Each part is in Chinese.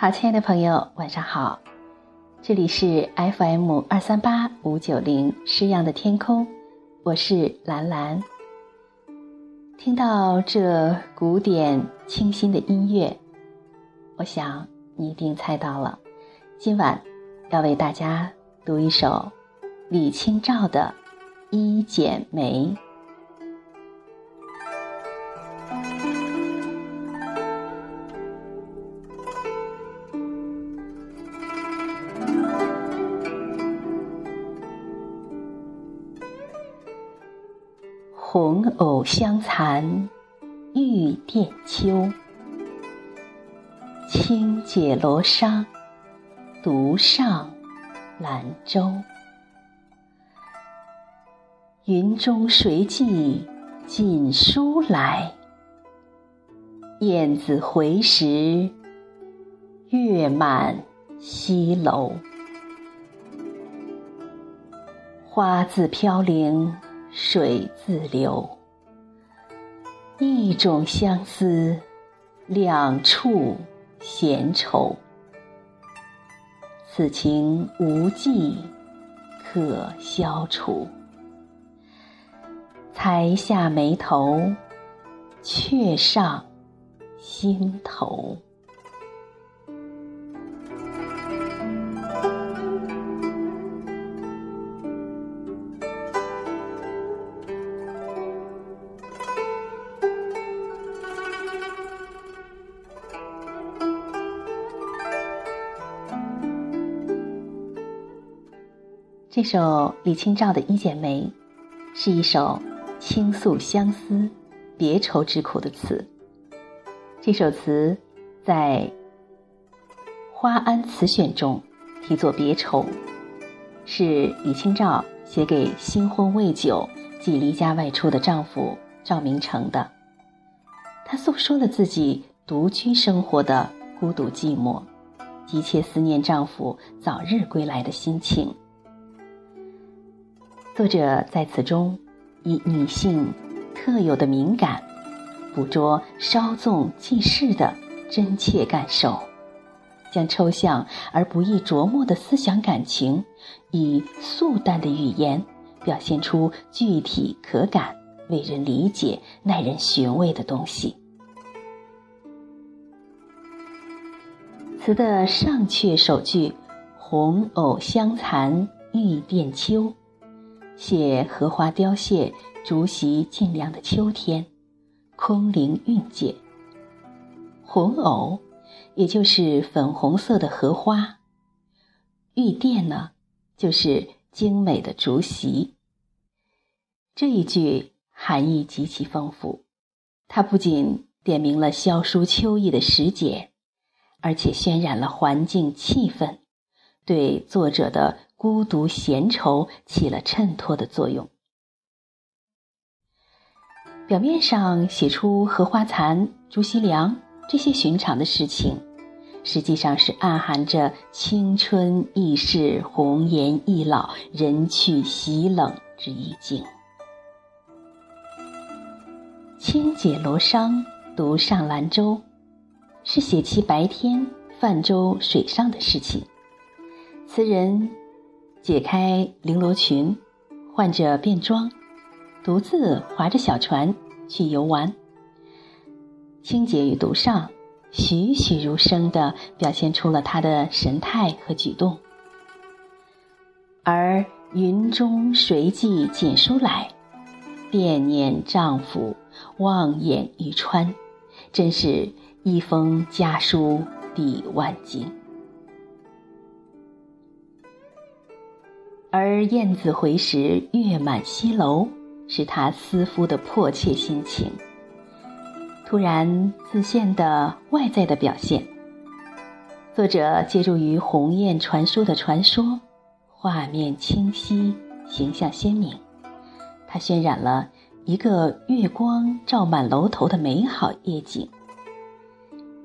好，亲爱的朋友，晚上好，这里是 FM 二三八五九零诗样的天空，我是兰兰。听到这古典清新的音乐，我想你一定猜到了，今晚要为大家读一首李清照的《一剪梅》。红藕香残玉簟秋，轻解罗裳，独上兰舟。云中谁寄锦书来？雁字回时，月满西楼。花自飘零。水自流，一种相思，两处闲愁。此情无计可消除，才下眉头，却上心头。这首李清照的《一剪梅》，是一首倾诉相思、别愁之苦的词。这首词在《花庵词选》中题作《别愁》，是李清照写给新婚未久即离家外出的丈夫赵明诚的。她诉说了自己独居生活的孤独寂寞，急切思念丈夫早日归来的心情。作者在此中以女性特有的敏感，捕捉稍纵即逝的真切感受，将抽象而不易琢磨的思想感情，以素淡的语言表现出具体可感、为人理解、耐人寻味的东西。词的上阙首句“红藕香残玉簟秋”。写荷花凋谢、竹席尽凉的秋天，空灵韵界。红藕，也就是粉红色的荷花。玉簟呢，就是精美的竹席。这一句含义极其丰富，它不仅点明了萧疏秋意的时节，而且渲染了环境气氛，对作者的。孤独闲愁起了衬托的作用。表面上写出荷花残、竹席凉这些寻常的事情，实际上是暗含着青春易逝、红颜易老、人去席冷之意境。轻解罗裳，独上兰舟，是写其白天泛舟水上的事情。词人。解开绫罗裙，换着便装，独自划着小船去游玩。清洁与独上，栩栩如生地表现出了她的神态和举动。而云中谁寄锦书来？惦念丈夫，望眼欲穿，真是一封家书抵万金。而燕子回时，月满西楼，是他思夫的迫切心情。突然自现的外在的表现，作者借助于鸿雁传书的传说，画面清晰，形象鲜明。他渲染了一个月光照满楼头的美好夜景。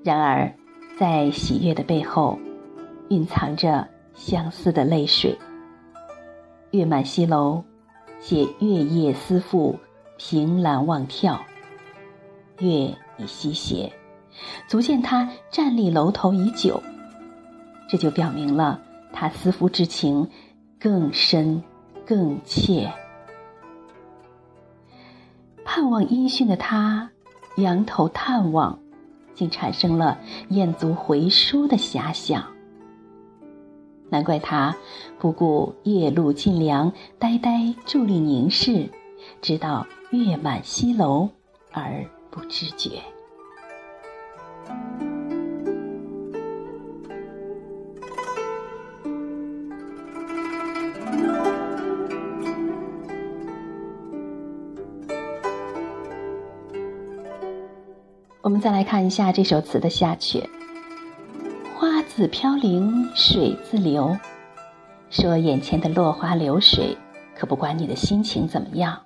然而，在喜悦的背后，蕴藏着相思的泪水。月满西楼，写月夜思妇，凭栏望眺。月已西斜，足见他站立楼头已久，这就表明了他思夫之情更深更切。盼望音讯的他，仰头探望，竟产生了雁足回书的遐想。难怪他不顾夜路尽凉，呆呆伫立凝视，直到月满西楼而不知觉。我们再来看一下这首词的下阙。自飘零水自流，说眼前的落花流水，可不管你的心情怎么样，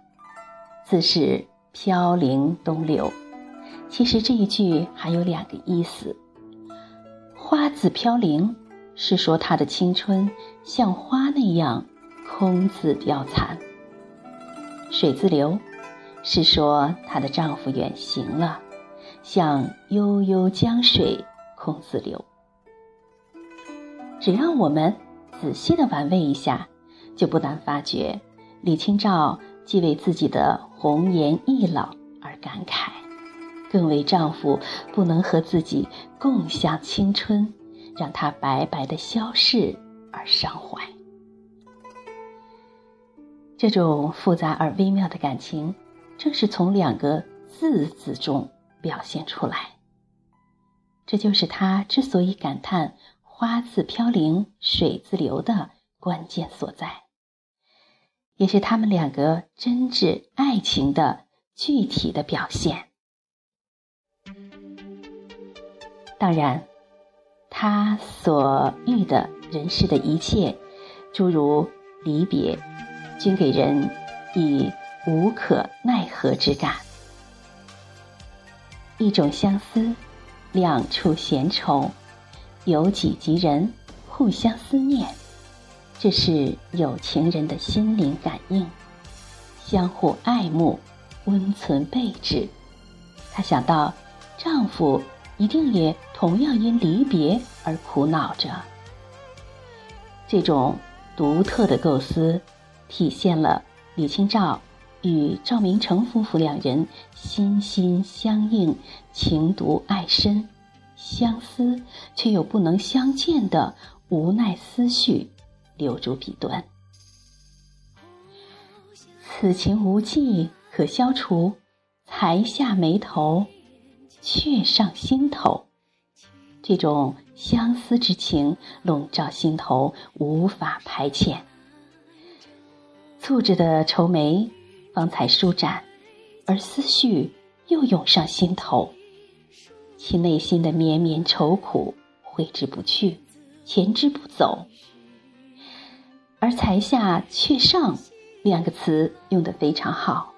自是飘零东流。其实这一句还有两个意思。花自飘零，是说她的青春像花那样空自凋残；水自流，是说她的丈夫远行了。像悠悠江水空自流。只要我们仔细的玩味一下，就不难发觉，李清照既为自己的红颜易老而感慨，更为丈夫不能和自己共享青春，让他白白的消逝而伤怀。这种复杂而微妙的感情，正是从两个字字中。表现出来，这就是他之所以感叹“花自飘零水自流”的关键所在，也是他们两个真挚爱情的具体的表现。当然，他所遇的人世的一切，诸如离别，均给人以无可奈何之感。一种相思，两处闲愁，有己及人互相思念，这是有情人的心灵感应，相互爱慕，温存备至。她想到，丈夫一定也同样因离别而苦恼着。这种独特的构思，体现了李清照。与赵明诚夫妇两人心心相印，情笃爱深，相思却又不能相见的无奈思绪，留住笔端。此情无计可消除，才下眉头，却上心头。这种相思之情笼罩心头，无法排遣。蹙着的愁眉。方才舒展，而思绪又涌上心头，其内心的绵绵愁苦挥之不去，前之不走。而“才下却上”两个词用得非常好，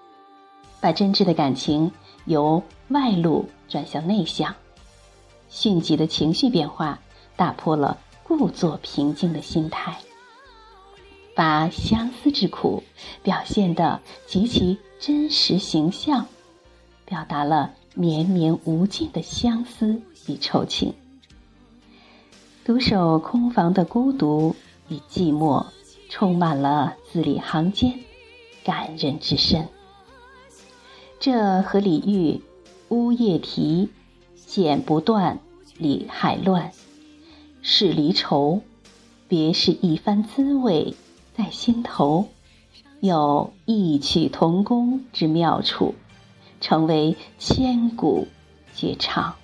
把真挚的感情由外露转向内向，迅疾的情绪变化打破了故作平静的心态。把相思之苦表现得极其真实形象，表达了绵绵无尽的相思与愁情。独守空房的孤独与寂寞，充满了字里行间，感人至深。这和李煜“乌夜啼，剪不断，理还乱，是离愁，别是一番滋味。”在心头，有异曲同工之妙处，成为千古绝唱。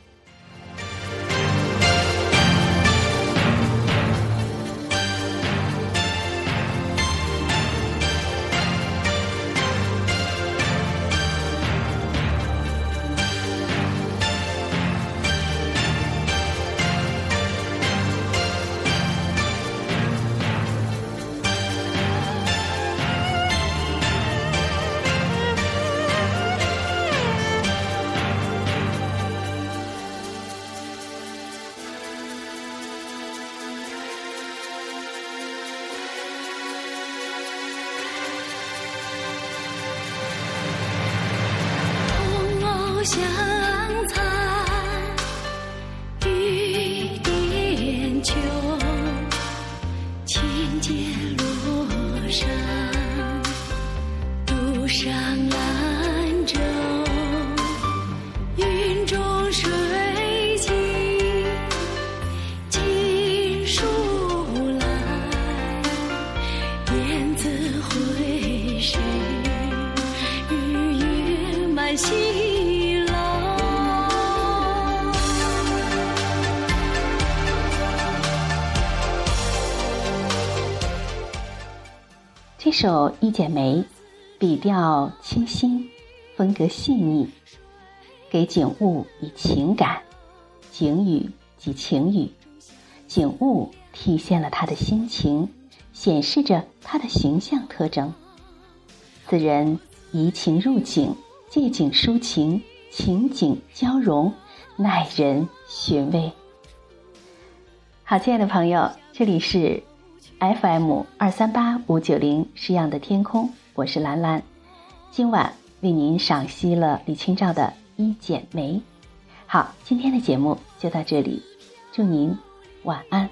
想这首《一剪梅》，笔调清新，风格细腻，给景物以情感，景语即情语，景物体现了他的心情，显示着他的形象特征。此人移情入景，借景抒情，情景交融，耐人寻味。好，亲爱的朋友，这里是 FM 二三八五九零是样的天空，我是兰兰。今晚为您赏析了李清照的《一剪梅》。好，今天的节目就到这里，祝您晚安。